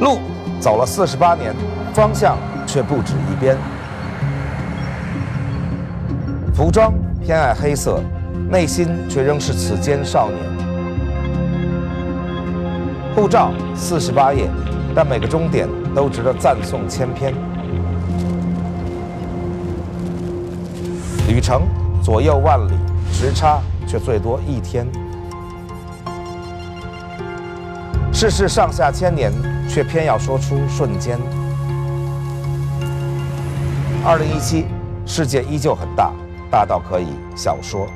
路走了四十八年，方向却不止一边。服装偏爱黑色，内心却仍是此间少年。护照四十八页，但每个终点都值得赞颂千篇。旅程左右万里，时差却最多一天。世事上下千年，却偏要说出瞬间。二零一七，世界依旧很大，大到可以小说。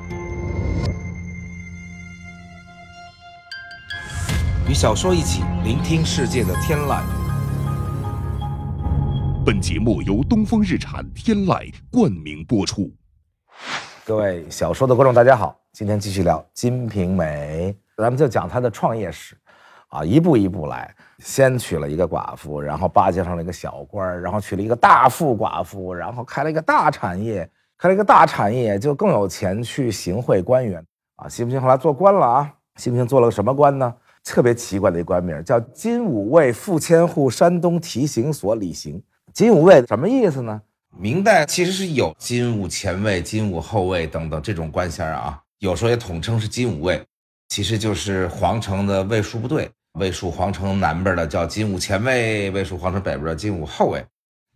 与小说一起聆听世界的天籁。本节目由东风日产天籁冠名播出。各位小说的观众，大家好，今天继续聊《金瓶梅》，咱们就讲他的创业史，啊，一步一步来。先娶了一个寡妇，然后巴结上了一个小官儿，然后娶了一个大富寡妇，然后开了一个大产业，开了一个大产业就更有钱去行贿官员啊，信不信？后来做官了啊，信不信？做了个什么官呢？特别奇怪的一官名，叫金吾卫副千户山东提刑所李行。金吾卫什么意思呢？明代其实是有金吾前卫、金吾后卫等等这种官衔啊，有时候也统称是金吾卫，其实就是皇城的卫戍部队。魏蜀皇城南边的叫金吾前卫，魏蜀皇城北边的金吾后卫。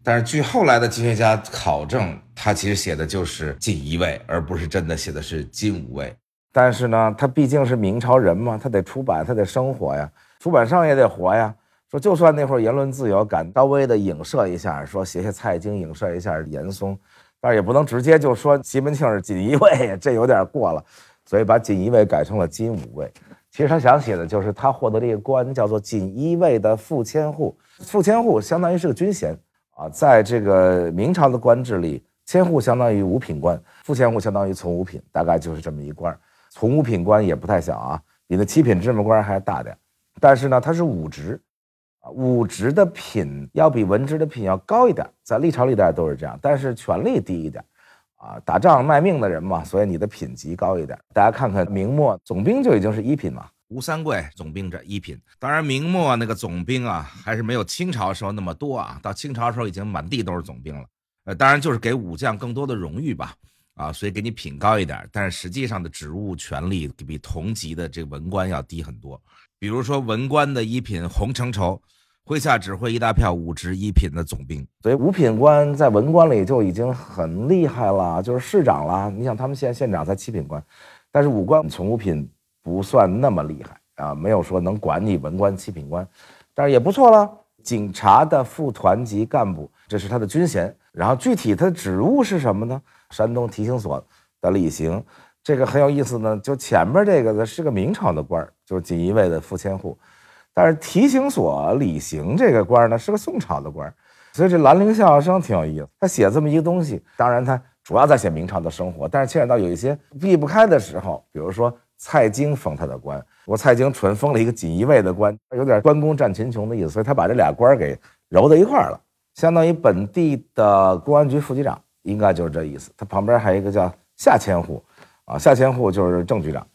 但是据后来的经学家考证，他其实写的就是锦衣卫，而不是真的写的是金吾卫。但是呢，他毕竟是明朝人嘛，他得出版，他得生活呀，出版商也得活呀。说就算那会儿言论自由，敢稍微的影射一下，说写写蔡京，影射一下严嵩，但是也不能直接就说西门庆是锦衣卫，这有点过了，所以把锦衣卫改成了金吾卫。其实他想写的就是他获得这个官叫做锦衣卫的副千户，副千户相当于是个军衔啊，在这个明朝的官制里，千户相当于五品官，副千户相当于从五品，大概就是这么一官。从五品官也不太小啊，比那七品芝麻官还大点。但是呢，他是武职，啊，武职的品要比文职的品要高一点，在历朝历代都是这样。但是权力低一点，啊，打仗卖命的人嘛，所以你的品级高一点。大家看看明末总兵就已经是一品嘛，吴三桂总兵这一品。当然明末那个总兵啊，还是没有清朝时候那么多啊，到清朝时候已经满地都是总兵了。呃，当然就是给武将更多的荣誉吧。啊，所以给你品高一点，但是实际上的职务权力比同级的这个文官要低很多。比如说文官的一品洪承畴，麾下指挥一大票武职一品的总兵，所以五品官在文官里就已经很厉害了，就是市长了。你想他们县县长才七品官，但是武官从五品不算那么厉害啊，没有说能管你文官七品官，但是也不错了。警察的副团级干部，这是他的军衔。然后具体他的职务是什么呢？山东提刑所的李行，这个很有意思呢。就前面这个呢是个明朝的官就是锦衣卫的副千户，但是提刑所李行这个官呢是个宋朝的官所以这兰陵笑笑生挺有意思。他写这么一个东西，当然他主要在写明朝的生活，但是牵扯到有一些避不开的时候，比如说蔡京封他的官，我蔡京纯封了一个锦衣卫的官，有点关公战秦琼的意思，所以他把这俩官给揉在一块儿了，相当于本地的公安局副局长。应该就是这意思。他旁边还有一个叫夏千户，啊，夏千户就是正局长。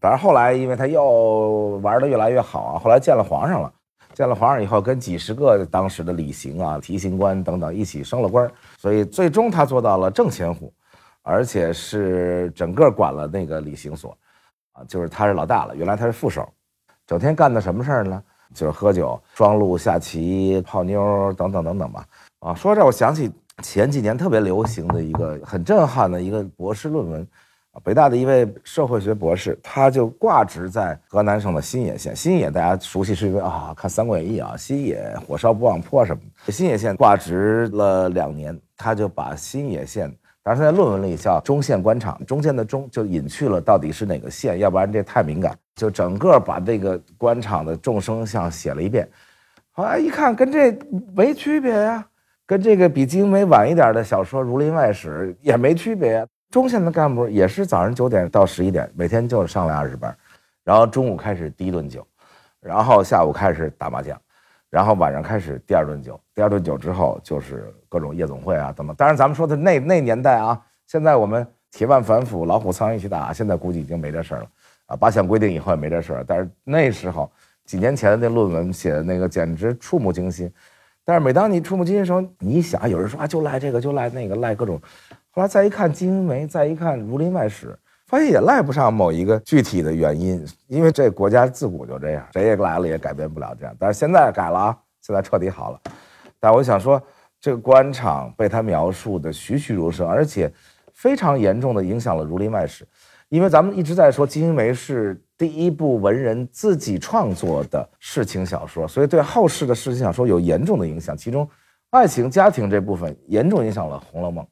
但是后来，因为他又玩的越来越好啊，后来见了皇上了，见了皇上以后，跟几十个当时的礼刑啊、提刑官等等一起升了官，所以最终他做到了正千户，而且是整个管了那个礼刑所，啊，就是他是老大了。原来他是副手，整天干的什么事儿呢？就是喝酒、装路、下棋、泡妞等等等等吧。啊，说这我想起。前几年特别流行的一个很震撼的一个博士论文，北大的一位社会学博士，他就挂职在河南省的新野县。新野大家熟悉是因为啊，看《三国演义》啊，新野火烧不忘坡什么的。新野县挂职了两年，他就把新野县，当时他在论文里叫中县官场，中县的中就隐去了到底是哪个县，要不然这太敏感，就整个把这个官场的众生相写了一遍。后来一看，跟这没区别呀。跟这个比金梅晚一点的小说《儒林外史》也没区别。中县的干部也是早上九点到十一点，每天就上来二十班，然后中午开始第一顿酒，然后下午开始打麻将，然后晚上开始第二顿酒。第二顿酒之后就是各种夜总会啊，等等。当然，咱们说的那那年代啊，现在我们铁腕反腐、老虎苍蝇一起打，现在估计已经没这事儿了啊，八项规定以后也没这事儿。但是那时候几年前的那论文写的那个简直触目惊心。但是每当你触目惊心的时候，你一想，有人说啊，就赖这个，就赖那个，赖各种。后来再一看《金瓶梅》，再一看《儒林外史》，发现也赖不上某一个具体的原因，因为这国家自古就这样，谁也来了也改变不了这样。但是现在改了啊，现在彻底好了。但我想说，这个官场被他描述的栩栩如生，而且非常严重的影响了《儒林外史》，因为咱们一直在说《金瓶梅》是第一部文人自己创作的事情小说，所以对后世的事情小说有严重的影响。其中，爱情、家庭这部分严重影响了《红楼梦》。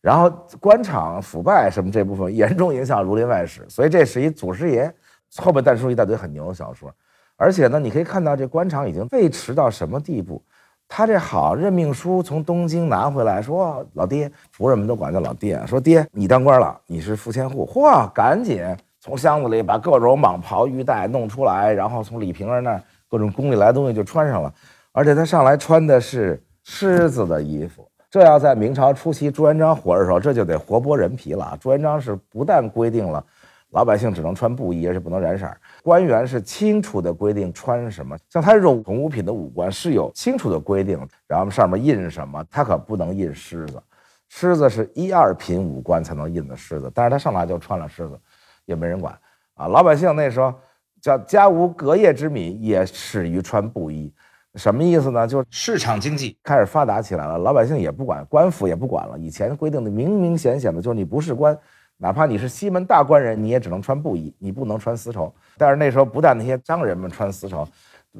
然后官场腐败什么这部分严重影响《儒林外史》，所以这是一祖师爷，后边诞生一大堆很牛的小说。而且呢，你可以看到这官场已经废弛到什么地步。他这好任命书从东京拿回来，说老爹，仆人们都管他老爹，说爹你当官了，你是副千户，嚯，赶紧从箱子里把各种蟒袍玉带弄出来，然后从李瓶儿那儿各种宫里来的东西就穿上了。而且他上来穿的是狮子的衣服。这要在明朝初期朱元璋活着的时候，这就得活剥人皮了。朱元璋是不但规定了老百姓只能穿布衣，而且不能染色官员是清楚的规定穿什么。像他这种五品的武官是有清楚的规定，然后上面印什么，他可不能印狮子。狮子是一二品武官才能印的狮子，但是他上来就穿了狮子，也没人管啊。老百姓那时候叫家无隔夜之米，也始于穿布衣。什么意思呢？就是市场经济开始发达起来了，老百姓也不管，官府也不管了。以前规定的明明显显的，就是你不是官，哪怕你是西门大官人，你也只能穿布衣，你不能穿丝绸。但是那时候不但那些商人们穿丝绸，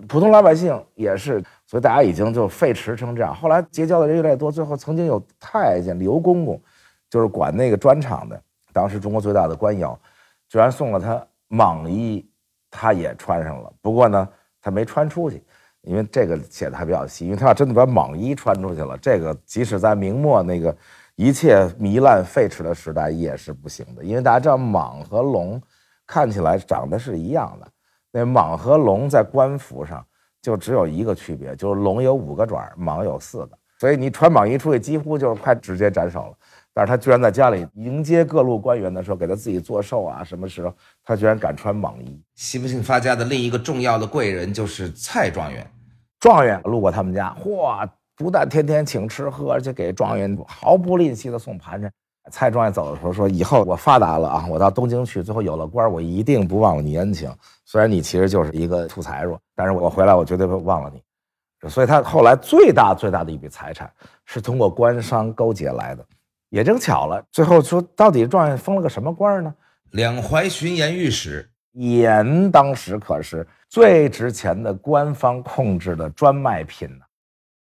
普通老百姓也是，所以大家已经就废弛成这样。后来结交的人越来越多，最后曾经有太监刘公公，就是管那个砖厂的，当时中国最大的官窑，居然送了他蟒衣，他也穿上了。不过呢，他没穿出去。因为这个写的还比较细，因为他要真的把蟒衣穿出去了，这个即使在明末那个一切糜烂废弛的时代也是不行的。因为大家知道蟒和龙看起来长得是一样的，那蟒和龙在官服上就只有一个区别，就是龙有五个爪，蟒有四个，所以你穿蟒衣出去几乎就是快直接斩首了。但是他居然在家里迎接各路官员的时候，给他自己做寿啊，什么时候他居然敢穿蟒衣？西门庆发家的另一个重要的贵人就是蔡状元。状元路过他们家，嚯，不但天天请吃喝，而且给状元毫不吝惜的送盘缠。蔡状元走的时候说：“以后我发达了啊，我到东京去，最后有了官，我一定不忘了你恩情。虽然你其实就是一个土财主，但是我回来我绝对不忘了你。所以他后来最大最大的一笔财产是通过官商勾结来的。”也正巧了，最后说到底状元封了个什么官呢？两淮巡盐御史。盐当时可是最值钱的官方控制的专卖品呢。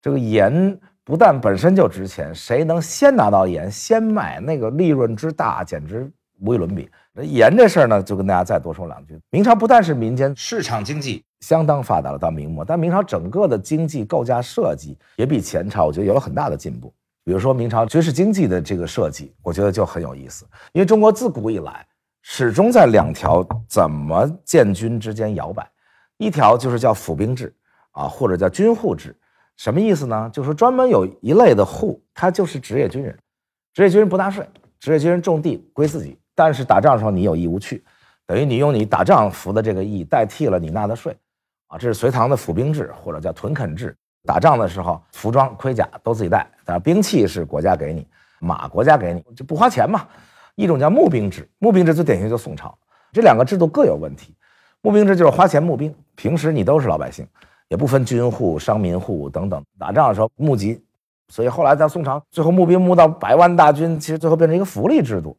这个盐不但本身就值钱，谁能先拿到盐先卖，那个利润之大简直无与伦比。那盐这事儿呢，就跟大家再多说两句。明朝不但是民间市场经济相当发达了，到明末，但明朝整个的经济构架设计也比前朝我觉得有了很大的进步。比如说明朝军事经济的这个设计，我觉得就很有意思。因为中国自古以来始终在两条怎么建军之间摇摆，一条就是叫府兵制啊，或者叫军户制。什么意思呢？就是专门有一类的户，他就是职业军人，职业军人不纳税，职业军人种地归自己，但是打仗的时候你有义务去，等于你用你打仗服的这个役代替了你纳的税，啊，这是隋唐的府兵制或者叫屯垦制。打仗的时候，服装盔甲都自己带，但是兵器是国家给你，马国家给你，就不花钱嘛。一种叫募兵制，募兵制最典型就宋朝，这两个制度各有问题。募兵制就是花钱募兵，平时你都是老百姓，也不分军户、商民户等等。打仗的时候募集，所以后来在宋朝，最后募兵募到百万大军，其实最后变成一个福利制度，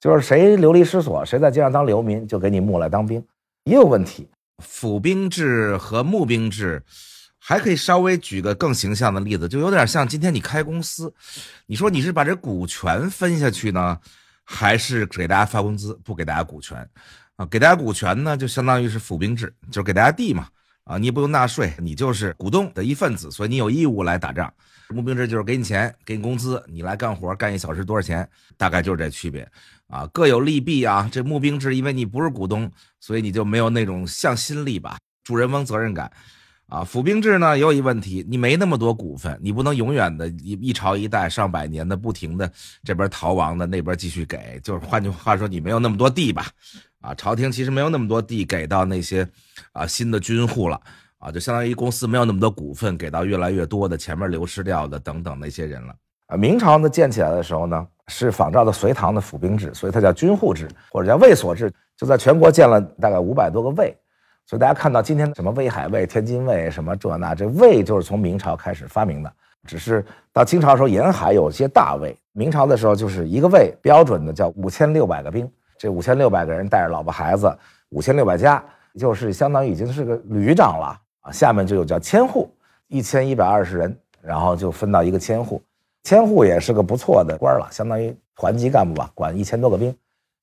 就是谁流离失所，谁在街上当流民，就给你募来当兵，也有问题。府兵制和募兵制。还可以稍微举个更形象的例子，就有点像今天你开公司，你说你是把这股权分下去呢，还是给大家发工资，不给大家股权啊？给大家股权呢，就相当于是府兵制，就是给大家地嘛啊，你也不用纳税，你就是股东的一份子，所以你有义务来打仗。募兵制就是给你钱，给你工资，你来干活，干一小时多少钱，大概就是这区别啊，各有利弊啊。这募兵制，因为你不是股东，所以你就没有那种向心力吧，主人翁责任感。啊，府兵制呢也有一问题，你没那么多股份，你不能永远的一一朝一代上百年的不停的这边逃亡的那边继续给，就是换句话说，你没有那么多地吧？啊，朝廷其实没有那么多地给到那些啊新的军户了啊，就相当于公司没有那么多股份给到越来越多的前面流失掉的等等那些人了。啊，明朝呢建起来的时候呢，是仿照的隋唐的府兵制，所以它叫军户制或者叫卫所制，就在全国建了大概五百多个卫。所以大家看到今天什么威海卫、天津卫什么这那，这卫就是从明朝开始发明的。只是到清朝的时候沿海有些大卫，明朝的时候就是一个卫标准的叫五千六百个兵，这五千六百个人带着老婆孩子，五千六百家，就是相当于已经是个旅长了啊。下面就有叫千户，一千一百二十人，然后就分到一个千户，千户也是个不错的官了，相当于团级干部吧，管一千多个兵。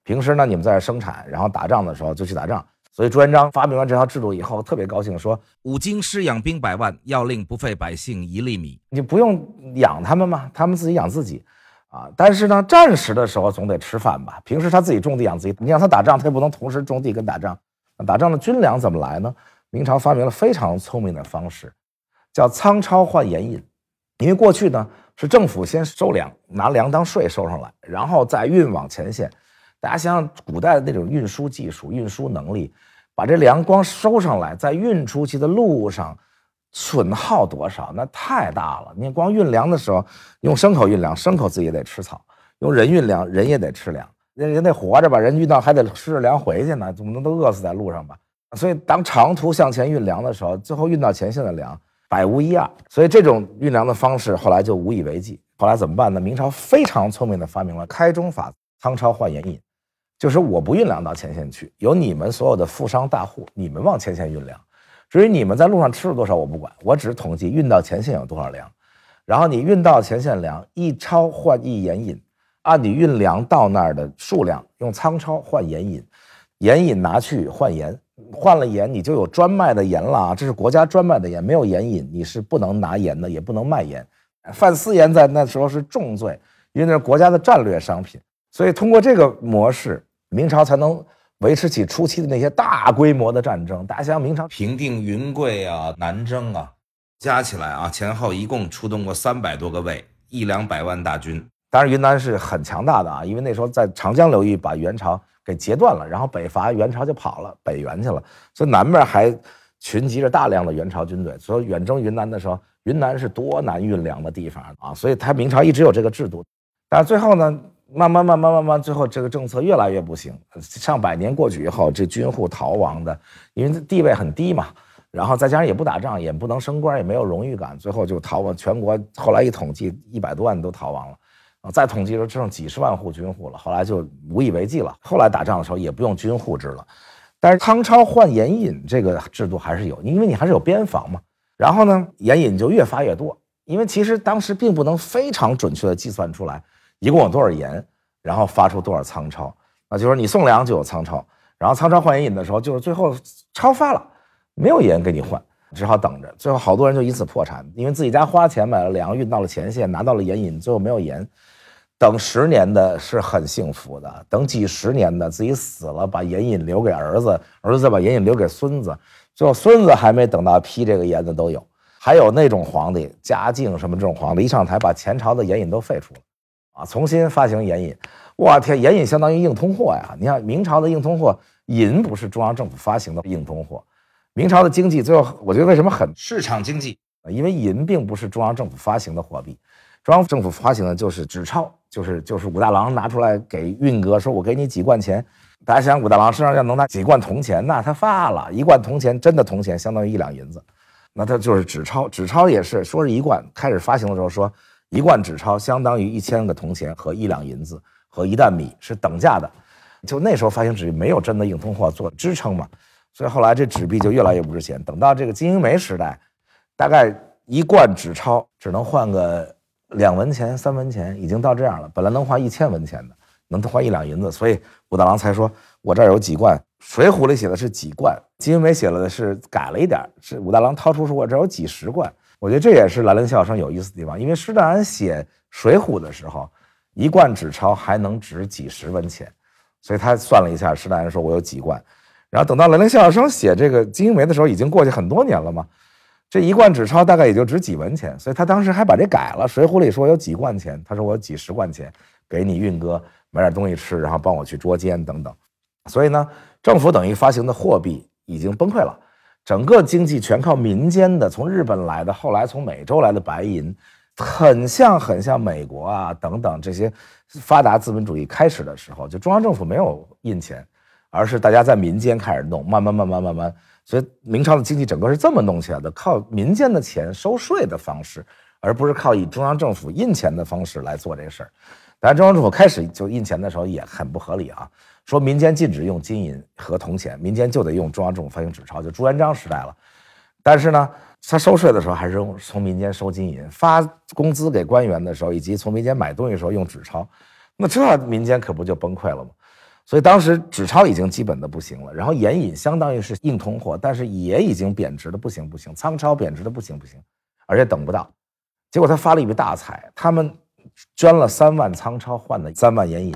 平时呢，你们在这生产，然后打仗的时候就去打仗。所以朱元璋发明完这套制度以后，特别高兴，说五经师养兵百万，要令不费百姓一粒米。你不用养他们嘛，他们自己养自己，啊！但是呢，战时的时候总得吃饭吧。平时他自己种地养自己，你让他打仗，他也不能同时种地跟打仗。打仗的军粮怎么来呢？明朝发明了非常聪明的方式，叫仓钞换盐引。因为过去呢是政府先收粮，拿粮当税收上来，然后再运往前线。大家想想古代的那种运输技术、运输能力。把这粮光收上来，在运出去的路上，损耗多少？那太大了。你光运粮的时候，用牲口运粮，牲口自己也得吃草；用人运粮，人也得吃粮。人人得活着吧？人运到还得吃着粮回去呢，怎么能都饿死在路上吧？所以，当长途向前运粮的时候，最后运到前线的粮百无一二。所以，这种运粮的方式后来就无以为继。后来怎么办呢？明朝非常聪明的发明了开中法，仓钞换盐引。就是我不运粮到前线去，由你们所有的富商大户，你们往前线运粮。至于你们在路上吃了多少，我不管，我只统计运到前线有多少粮。然后你运到前线粮，一钞换一盐引，按你运粮到那儿的数量，用仓钞换盐引，盐引拿去换盐，换了盐你就有专卖的盐了啊！这是国家专卖的盐，没有盐引你是不能拿盐的，也不能卖盐。贩私盐在那时候是重罪，因为那是国家的战略商品。所以通过这个模式。明朝才能维持起初期的那些大规模的战争。大家想想，明朝平定云贵啊、南征啊，加起来啊，前后一共出动过三百多个卫，一两百万大军。当然，云南是很强大的啊，因为那时候在长江流域把元朝给截断了，然后北伐元朝就跑了，北元去了，所以南边还群集着大量的元朝军队。所以远征云南的时候，云南是多难运粮的地方啊，所以他明朝一直有这个制度。但是最后呢？慢慢慢慢慢慢，最后这个政策越来越不行。上百年过去以后，这军户逃亡的，因为地位很低嘛，然后再加上也不打仗，也不能升官，也没有荣誉感，最后就逃亡。全国后来一统计，一百多万都逃亡了。啊，再统计的时候，剩几十万户军户了。后来就无以为继了。后来打仗的时候也不用军户制了，但是康超换盐引这个制度还是有，因为你还是有边防嘛。然后呢，盐引就越发越多，因为其实当时并不能非常准确的计算出来。一共有多少盐，然后发出多少仓钞，那就是你送粮就有仓钞，然后仓钞换盐引的时候，就是最后超发了，没有盐给你换，只好等着。最后好多人就因此破产，因为自己家花钱买了粮，运到了前线，拿到了盐引，最后没有盐。等十年的是很幸福的，等几十年的自己死了，把盐引留给儿子，儿子再把盐引留给孙子，最后孙子还没等到批这个盐的都有。还有那种皇帝，嘉靖什么这种皇帝，一上台把前朝的盐引都废除了。啊，重新发行盐引，我天，盐引相当于硬通货呀！你看明朝的硬通货，银不是中央政府发行的硬通货。明朝的经济最后，我觉得为什么很市场经济？因为银并不是中央政府发行的货币，中央政府发行的就是纸钞，就是就是武大郎拿出来给运哥说：“我给你几贯钱。”大家想，武大郎身上要能拿几贯铜钱，那他发了一贯铜钱，真的铜钱相当于一两银子，那他就是纸钞。纸钞也是说是一贯，开始发行的时候说。一贯纸钞相当于一千个铜钱和一两银子和一担米是等价的，就那时候发行纸币没有真的硬通货做支撑嘛，所以后来这纸币就越来越不值钱。等到这个金英梅时代，大概一贯纸钞只能换个两文钱、三文钱，已经到这样了。本来能换一千文钱的，能换一两银子，所以武大郎才说：“我这儿有几贯。”《水浒》里写的是几贯，金英梅写了的是改了一点，是武大郎掏出说：“我这儿有几十贯。”我觉得这也是兰陵笑声有意思的地方，因为施耐庵写《水浒》的时候，一贯纸钞还能值几十文钱，所以他算了一下，施耐庵说我有几贯。然后等到兰陵笑声写这个《金瓶梅》的时候，已经过去很多年了嘛，这一贯纸钞大概也就值几文钱，所以他当时还把这改了，《水浒》里说有几贯钱，他说我有几十贯钱给你运哥买点东西吃，然后帮我去捉奸等等。所以呢，政府等于发行的货币已经崩溃了，整个经济全靠民间的，从日本来的，后来从美洲来的白银，很像很像美国啊等等这些发达资本主义开始的时候，就中央政府没有印钱，而是大家在民间开始弄，慢慢慢慢慢慢，所以明朝的经济整个是这么弄起来的，靠民间的钱收税的方式，而不是靠以中央政府印钱的方式来做这个事儿。当然，中央政府开始就印钱的时候也很不合理啊，说民间禁止用金银和铜钱，民间就得用中央政府发行纸钞，就朱元璋时代了。但是呢，他收税的时候还是用从民间收金银，发工资给官员的时候，以及从民间买东西的时候用纸钞，那这民间可不就崩溃了吗？所以当时纸钞已经基本的不行了，然后盐引相当于是硬通货，但是也已经贬值的不行不行，仓钞贬值的不行不行，而且等不到。结果他发了一笔大财，他们。捐了三万仓钞换的三万盐引，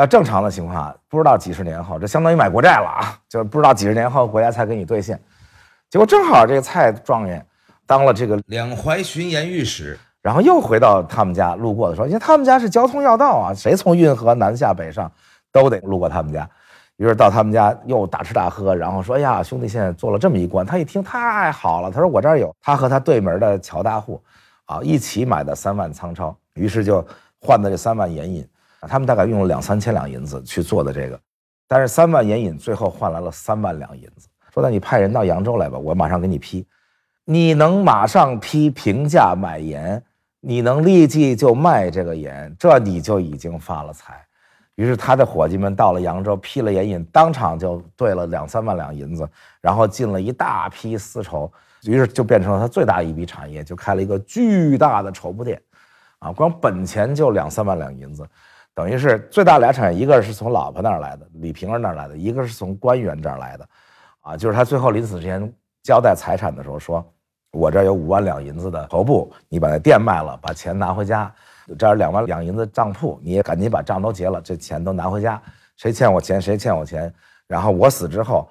要正常的情况下，不知道几十年后，这相当于买国债了啊！就不知道几十年后国家才给你兑现。结果正好这个蔡状元当了这个两淮巡盐御史，然后又回到他们家路过的时候，因为他们家是交通要道啊，谁从运河南下北上都得路过他们家。于是到他们家又大吃大喝，然后说：“哎呀，兄弟现在做了这么一官。”他一听太好了，他说：“我这儿有他和他对门的乔大户啊一起买的三万仓钞。”于是就换的这三万盐引，他们大概用了两三千两银子去做的这个，但是三万盐引最后换来了三万两银子。说那你派人到扬州来吧，我马上给你批。你能马上批平价买盐，你能立即就卖这个盐，这你就已经发了财。于是他的伙计们到了扬州，批了盐引，当场就兑了两三万两银子，然后进了一大批丝绸，于是就变成了他最大一笔产业，就开了一个巨大的绸布店。啊，光本钱就两三万两银子，等于是最大俩产业，一个是从老婆那儿来的，李瓶儿那儿来的，一个是从官员这儿来的，啊，就是他最后临死之前交代财产的时候说，我这儿有五万两银子的头部，你把那店卖了，把钱拿回家，这儿两万两银子账铺，你也赶紧把账都结了，这钱都拿回家，谁欠我钱谁欠我钱，然后我死之后。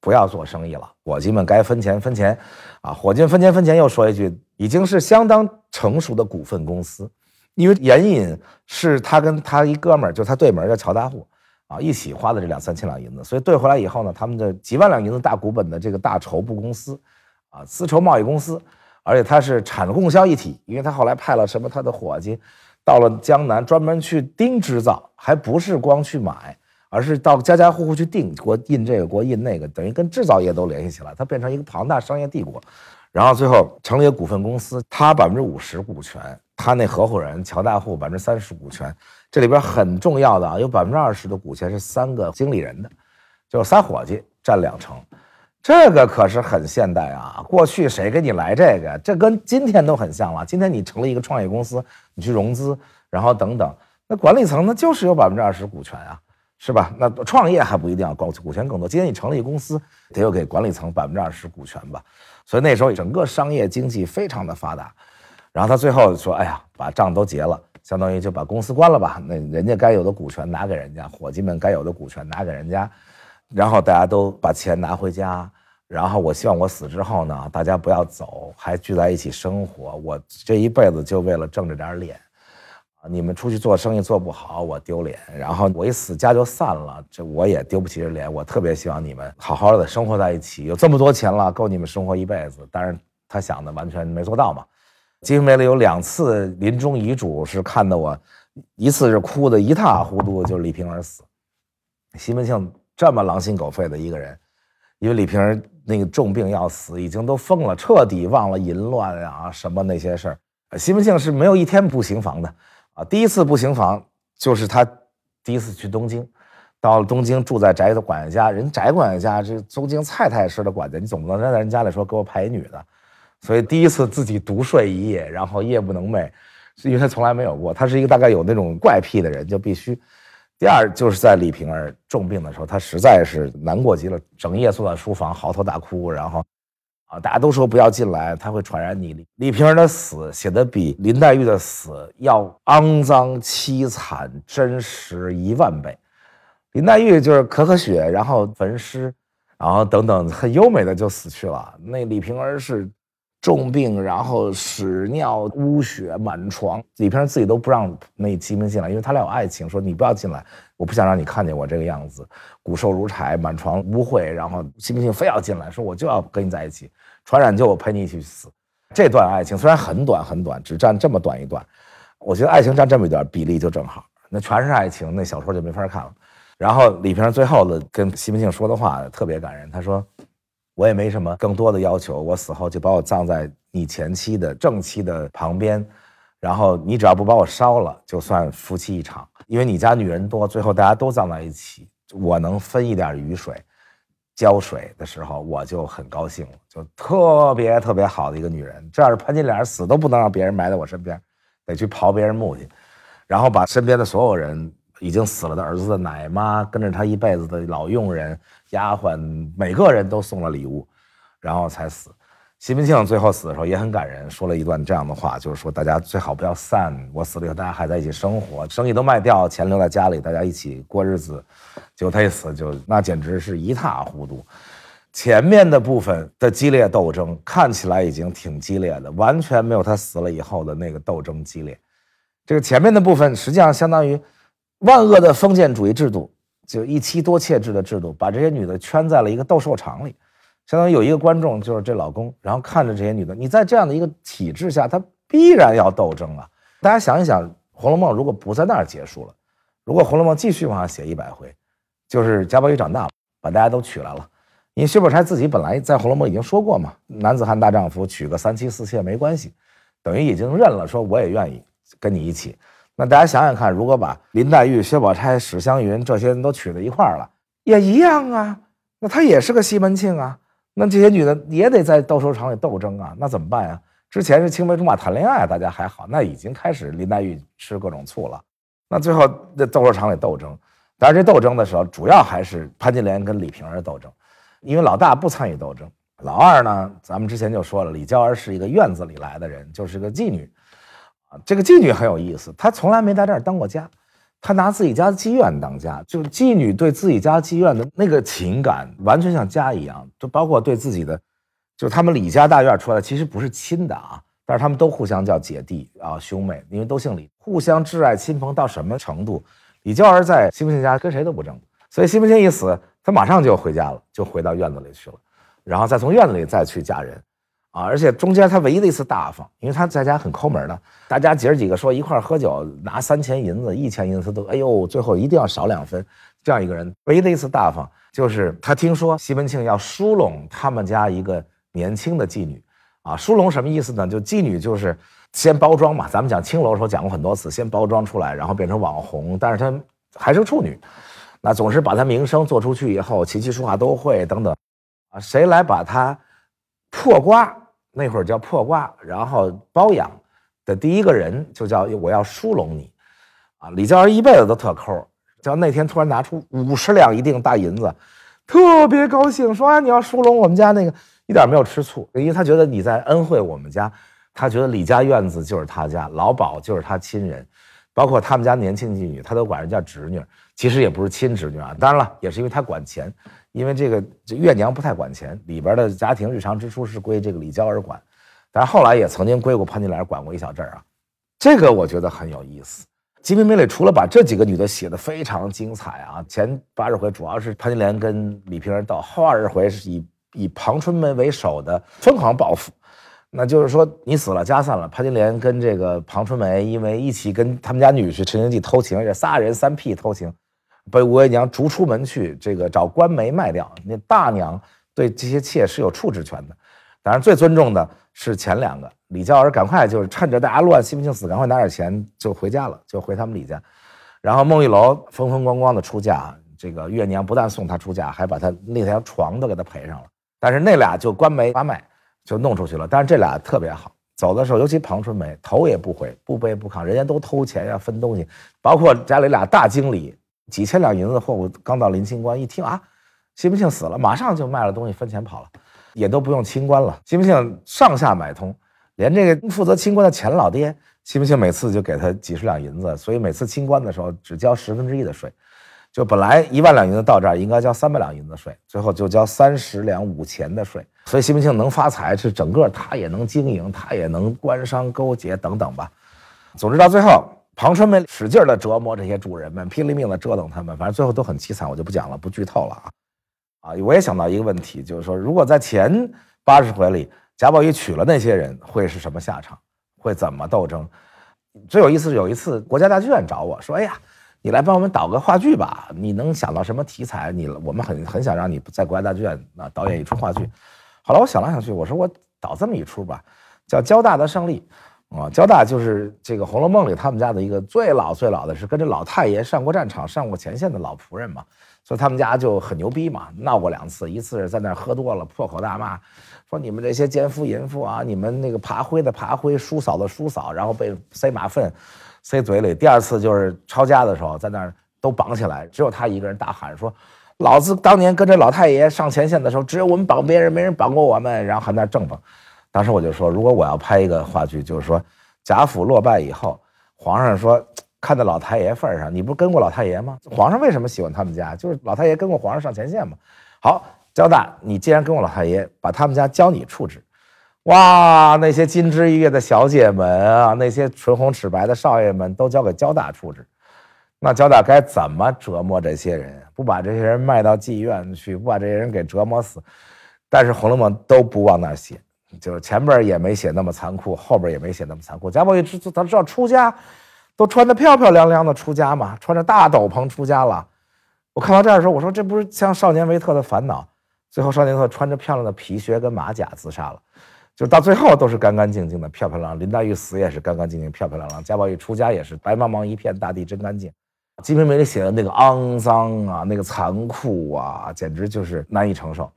不要做生意了，伙计们该分钱分钱，啊，伙计们分钱分钱。又说一句，已经是相当成熟的股份公司，因为盐引是他跟他一哥们儿，就他对门叫乔大户，啊，一起花的这两三千两银子，所以兑回来以后呢，他们的几万两银子大股本的这个大绸布公司，啊，丝绸贸易公司，而且它是产供销一体，因为他后来派了什么他的伙计，到了江南专门去盯织造，还不是光去买。而是到家家户户去订，国印这个，国印那个，等于跟制造业都联系起来，它变成一个庞大商业帝国。然后最后成立股份公司，他百分之五十股权，他那合伙人乔大户百分之三十股权。这里边很重要的啊，有百分之二十的股权是三个经理人的，就是仨伙计占两成。这个可是很现代啊！过去谁给你来这个？这跟今天都很像了。今天你成立一个创业公司，你去融资，然后等等，那管理层那就是有百分之二十股权啊。是吧？那创业还不一定要高股权更多。今天你成立一公司，得有给管理层百分之二十股权吧。所以那时候整个商业经济非常的发达。然后他最后说：“哎呀，把账都结了，相当于就把公司关了吧。那人家该有的股权拿给人家，伙计们该有的股权拿给人家，然后大家都把钱拿回家。然后我希望我死之后呢，大家不要走，还聚在一起生活。我这一辈子就为了挣这点脸。”！你们出去做生意做不好，我丢脸；然后我一死，家就散了，这我也丢不起这脸。我特别希望你们好好的生活在一起，有这么多钱了，够你们生活一辈子。但是他想的完全没做到嘛。金瓶梅里有两次临终遗嘱是看得我，一次是哭得一塌糊涂，就是李瓶儿死。西门庆这么狼心狗肺的一个人，因为李瓶儿那个重病要死，已经都疯了，彻底忘了淫乱啊什么那些事儿。西门庆是没有一天不行房的。啊，第一次不行房就是他第一次去东京，到了东京住在翟的管家，人翟管家家这东京蔡太师的管家，你总不能在人家里说给我派一女的，所以第一次自己独睡一夜，然后夜不能寐，因为他从来没有过，他是一个大概有那种怪癖的人，就必须。第二就是在李瓶儿重病的时候，他实在是难过极了，整夜坐在书房嚎啕大哭，然后。啊，大家都说不要进来，他会传染你。李瓶儿的死写的比林黛玉的死要肮脏、凄惨、真实一万倍。林黛玉就是咳咳血，然后焚尸，然后等等很优美的就死去了。那李瓶儿是重病，然后屎尿污血满床。李瓶儿自己都不让那西门进来，因为他俩有爱情，说你不要进来，我不想让你看见我这个样子，骨瘦如柴，满床污秽。然后西门庆非要进来，说我就要跟你在一起，传染就我陪你一起去死。这段爱情虽然很短很短，只占这么短一段，我觉得爱情占这么一段比例就正好。那全是爱情，那小说就没法看了。然后李瓶儿最后的跟西门庆说的话特别感人，他说。我也没什么更多的要求，我死后就把我葬在你前妻的正妻的旁边，然后你只要不把我烧了，就算夫妻一场。因为你家女人多，最后大家都葬在一起，我能分一点雨水、浇水的时候，我就很高兴了，就特别特别好的一个女人。这要是潘金莲死都不能让别人埋在我身边，得去刨别人墓去，然后把身边的所有人。已经死了的儿子的奶妈，跟着他一辈子的老佣人、丫鬟，每个人都送了礼物，然后才死。西门庆最后死的时候也很感人，说了一段这样的话，就是说大家最好不要散，我死了以后大家还在一起生活，生意都卖掉，钱留在家里，大家一起过日子。结果他一死，就那简直是一塌糊涂。前面的部分的激烈斗争看起来已经挺激烈的，完全没有他死了以后的那个斗争激烈。这个前面的部分实际上相当于。万恶的封建主义制度，就一妻多妾制的制度，把这些女的圈在了一个斗兽场里，相当于有一个观众就是这老公，然后看着这些女的，你在这样的一个体制下，他必然要斗争啊。大家想一想，《红楼梦》如果不在那儿结束了，如果《红楼梦》继续往下写一百回，就是贾宝玉长大了，把大家都娶来了，因为薛宝钗自己本来在《红楼梦》已经说过嘛，男子汉大丈夫，娶个三妻四妾没关系，等于已经认了，说我也愿意跟你一起。那大家想想看，如果把林黛玉、薛宝钗、史湘云这些人都娶到一块儿了，也一样啊。那她也是个西门庆啊。那这些女的也得在斗兽场里斗争啊。那怎么办呀？之前是青梅竹马谈恋爱，大家还好。那已经开始林黛玉吃各种醋了。那最后在斗兽场里斗争，当然这斗争的时候，主要还是潘金莲跟李瓶儿斗争，因为老大不参与斗争。老二呢，咱们之前就说了，李娇儿是一个院子里来的人，就是个妓女。啊，这个妓女很有意思，她从来没在这儿当过家，她拿自己家的妓院当家，就是妓女对自己家妓院的那个情感，完全像家一样，就包括对自己的，就他们李家大院出来其实不是亲的啊，但是他们都互相叫姐弟啊兄妹，因为都姓李，互相挚爱亲朋到什么程度？李娇儿在西门庆家跟谁都不争，所以西门庆一死，她马上就回家了，就回到院子里去了，然后再从院子里再去嫁人。啊！而且中间他唯一的一次大方，因为他在家很抠门的，大家姐儿几个说一块喝酒，拿三千银子、一千银子，他都哎呦，最后一定要少两分。这样一个人，唯一的一次大方，就是他听说西门庆要疏拢他们家一个年轻的妓女，啊，疏拢什么意思呢？就妓女就是先包装嘛，咱们讲青楼的时候讲过很多次，先包装出来，然后变成网红，但是她还是处女，那总是把她名声做出去以后，琴棋书画都会等等，啊，谁来把她？破瓜那会儿叫破瓜，然后包养的第一个人就叫我要疏拢你，啊，李娇儿一辈子都特抠，叫那天突然拿出五十两一锭大银子，特别高兴，说啊你要疏拢我们家那个，一点没有吃醋，因为他觉得你在恩惠我们家，他觉得李家院子就是他家，老鸨就是他亲人，包括他们家年轻妓女，他都管人叫侄女，其实也不是亲侄女啊，当然了，也是因为他管钱。因为这个这月娘不太管钱，里边的家庭日常支出是归这个李娇儿管，但是后来也曾经归过潘金莲管过一小阵儿啊。这个我觉得很有意思。《金瓶梅》里除了把这几个女的写的非常精彩啊，前八十回主要是潘金莲跟李瓶儿斗，后二十回是以以庞春梅为首的疯狂报复。那就是说你死了家散了，潘金莲跟这个庞春梅因为一起跟他们家女婿陈经济偷情，这仨人三屁偷情。被吴月娘逐出门去，这个找官媒卖掉。那大娘对这些妾是有处置权的，当然最尊重的是前两个。李娇儿赶快就是趁着大家乱，西门庆死，赶快拿点钱就回家了，就回他们李家。然后孟玉楼风风光光的出嫁，这个月娘不但送她出嫁，还把她那条床都给她赔上了。但是那俩就官媒发卖就弄出去了。但是这俩特别好，走的时候尤其庞春梅头也不回，不卑不亢，人家都偷钱要分东西，包括家里俩大经理。几千两银子的货物刚到临清关，一听啊，西门庆死了，马上就卖了东西分钱跑了，也都不用清关了。西门庆上下买通，连这个负责清关的钱老爹，西门庆每次就给他几十两银子，所以每次清关的时候只交十分之一的税。就本来一万两银子到这儿应该交三百两银子税，最后就交三十两五钱的税。所以西门庆能发财，是整个他也能经营，他也能官商勾结等等吧。总之到最后，庞春梅使劲的折磨这些主人们，拼了命的折腾他们，反正最后都很凄惨，我就不讲了，不剧透了啊。啊，我也想到一个问题，就是说，如果在前八十回里贾宝玉娶了那些人，会是什么下场？会怎么斗争？最有意思是，有一次国家大剧院找我说：“哎呀，你来帮我们导个话剧吧？你能想到什么题材？你我们很很想让你在国家大剧院啊导演一出话剧。”后来我想来想去，我说我导这么一出吧，叫《交大的胜利》啊，交大就是这个《红楼梦》里他们家的一个最老最老的是跟着老太爷上过战场、上过前线的老仆人嘛，所以他们家就很牛逼嘛，闹过两次，一次是在那儿喝多了破口大骂。说你们这些奸夫淫妇啊，你们那个爬灰的爬灰，叔嫂的叔嫂，然后被塞马粪，塞嘴里。第二次就是抄家的时候，在那儿都绑起来，只有他一个人大喊说：“老子当年跟着老太爷上前线的时候，只有我们绑别人，没人绑过我们。”然后还在那正蹦。当时我就说，如果我要拍一个话剧，就是说贾府落败以后，皇上说看在老太爷份上，你不是跟过老太爷吗？皇上为什么喜欢他们家？就是老太爷跟过皇上上前线嘛。好。交大，你既然跟我老太爷把他们家交你处置，哇，那些金枝玉叶的小姐们啊，那些唇红齿白的少爷们都交给交大处置，那交大该怎么折磨这些人？不把这些人卖到妓院去，不把这些人给折磨死？但是《红楼梦》都不往那儿写，就是前边也没写那么残酷，后边也没写那么残酷。贾宝玉知他知道出家，都穿得漂漂亮亮的出家嘛，穿着大斗篷出家了。我看到这儿的时候，我说这不是像少年维特的烦恼？最后，少年维特穿着漂亮的皮靴跟马甲自杀了，就到最后都是干干净净的、漂漂亮亮。林黛玉死也是干干净净、漂漂亮亮。贾宝玉出家也是白茫茫一片大地真干净。《金瓶梅》里写的那个肮脏啊，那个残酷啊，简直就是难以承受。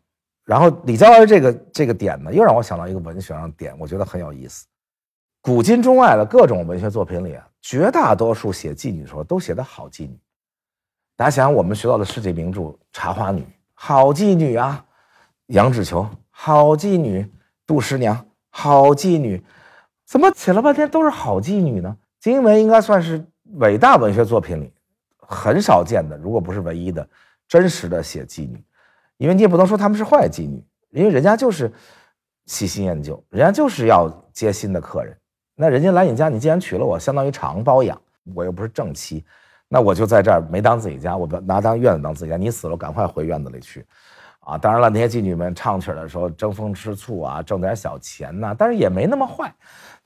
然后李娇儿这个这个点呢，又让我想到一个文学上的点，我觉得很有意思。古今中外的各种文学作品里啊，绝大多数写妓女的时候都写的好妓女。大家想想，我们学到的世界名著《茶花女》。好妓女啊，杨脂球；好妓女，杜十娘；好妓女，怎么写了半天都是好妓女呢？金瓶梅应该算是伟大文学作品里很少见的，如果不是唯一的，真实的写妓女。因为你也不能说他们是坏妓女，因为人家就是喜新厌旧，人家就是要接新的客人。那人家来你家，你既然娶了我，相当于长包养，我又不是正妻。那我就在这儿没当自己家，我拿当院子当自己家。你死了，赶快回院子里去，啊！当然了，那些妓女们唱曲的时候争风吃醋啊，挣点小钱呐，但是也没那么坏，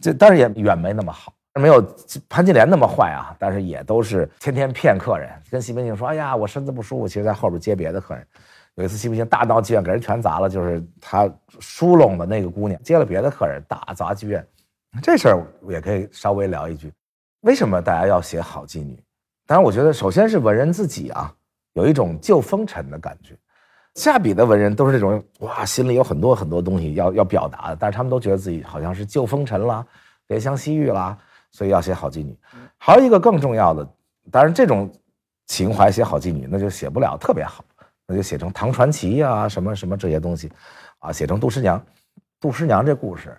这但是也远没那么好，没有潘金莲那么坏啊。但是也都是天天骗客人，跟西门庆说：“哎呀，我身子不舒服。”其实在后边接别的客人。有一次西门庆大闹妓院，给人全砸了，就是他疏拢的那个姑娘接了别的客人，大砸妓院。这事儿也可以稍微聊一句：为什么大家要写好妓女？当然，我觉得首先是文人自己啊，有一种旧风尘的感觉。下笔的文人都是这种哇，心里有很多很多东西要要表达的，但是他们都觉得自己好像是旧风尘啦，怜香惜玉啦，所以要写好妓女。还有一个更重要的，当然这种情怀写好妓女，那就写不了特别好，那就写成唐传奇呀，什么什么这些东西，啊，写成杜十娘。杜十娘这故事，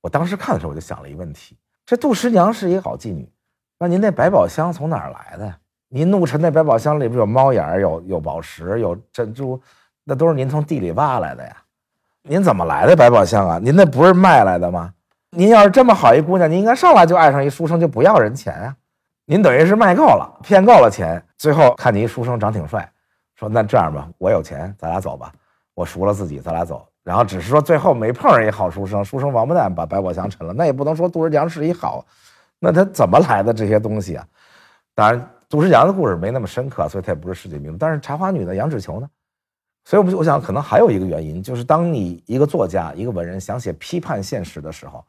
我当时看的时候我就想了一个问题：这杜十娘是一个好妓女。那您那百宝箱从哪儿来的呀？您怒沉那百宝箱里边有猫眼有有宝石，有珍珠，那都是您从地里挖来的呀。您怎么来的百宝箱啊？您那不是卖来的吗？您要是这么好一姑娘，您应该上来就爱上一书生，就不要人钱啊。您等于是卖够了，骗够了钱，最后看你一书生长挺帅，说那这样吧，我有钱，咱俩走吧，我赎了自己，咱俩走。然后只是说最后没碰上一好书生，书生王八蛋把白宝箱沉了，那也不能说杜十娘是一好。那他怎么来的这些东西啊？当然，杜十娘的故事没那么深刻，所以它也不是世界名著。但是茶花女的杨脂球呢？所以，我我想可能还有一个原因，就是当你一个作家、一个文人想写批判现实的时候，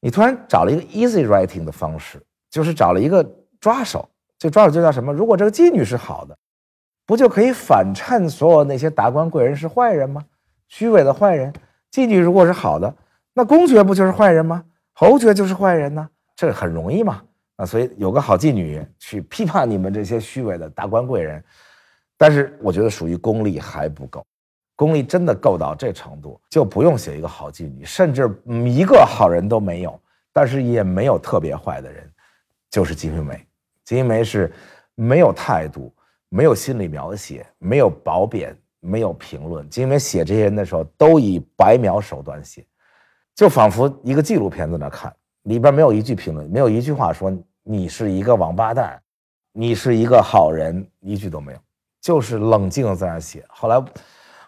你突然找了一个 easy writing 的方式，就是找了一个抓手。这抓手就叫什么？如果这个妓女是好的，不就可以反衬所有那些达官贵人是坏人吗？虚伪的坏人。妓女如果是好的，那公爵不就是坏人吗？侯爵就是坏人呢？这很容易嘛？啊，所以有个好妓女去批判你们这些虚伪的达官贵人，但是我觉得属于功力还不够，功力真的够到这程度，就不用写一个好妓女，甚至一个好人都没有，但是也没有特别坏的人，就是金瓶梅。金瓶梅是没有态度、没有心理描写，没有褒贬，没有评论，因为写这些人的时候都以白描手段写，就仿佛一个纪录片在那看，里边没有一句评论，没有一句话说你是一个王八蛋，你是一个好人，一句都没有，就是冷静地在那写。后来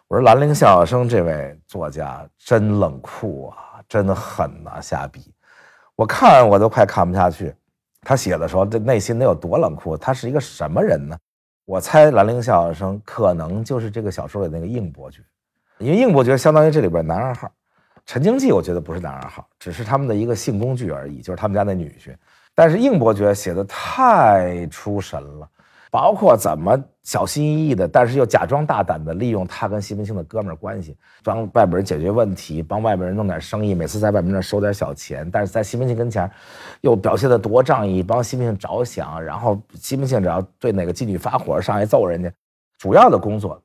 我说兰陵笑笑生这位作家真冷酷啊，真狠呐、下笔，我看我都快看不下去。他写的时候，这内心得有多冷酷？他是一个什么人呢？我猜兰陵笑笑生可能就是这个小说里那个应伯爵，因为应伯爵相当于这里边男二号。陈经济我觉得不是男二号，只是他们的一个性工具而已，就是他们家那女婿。但是应伯爵写的太出神了，包括怎么小心翼翼的，但是又假装大胆的利用他跟西门庆的哥们儿关系，帮外边人解决问题，帮外边人弄点生意，每次在外面那收点小钱，但是在西门庆跟前又表现的多仗义，帮西门庆着想，然后西门庆只要对哪个妓女发火，上来揍人家，主要的工作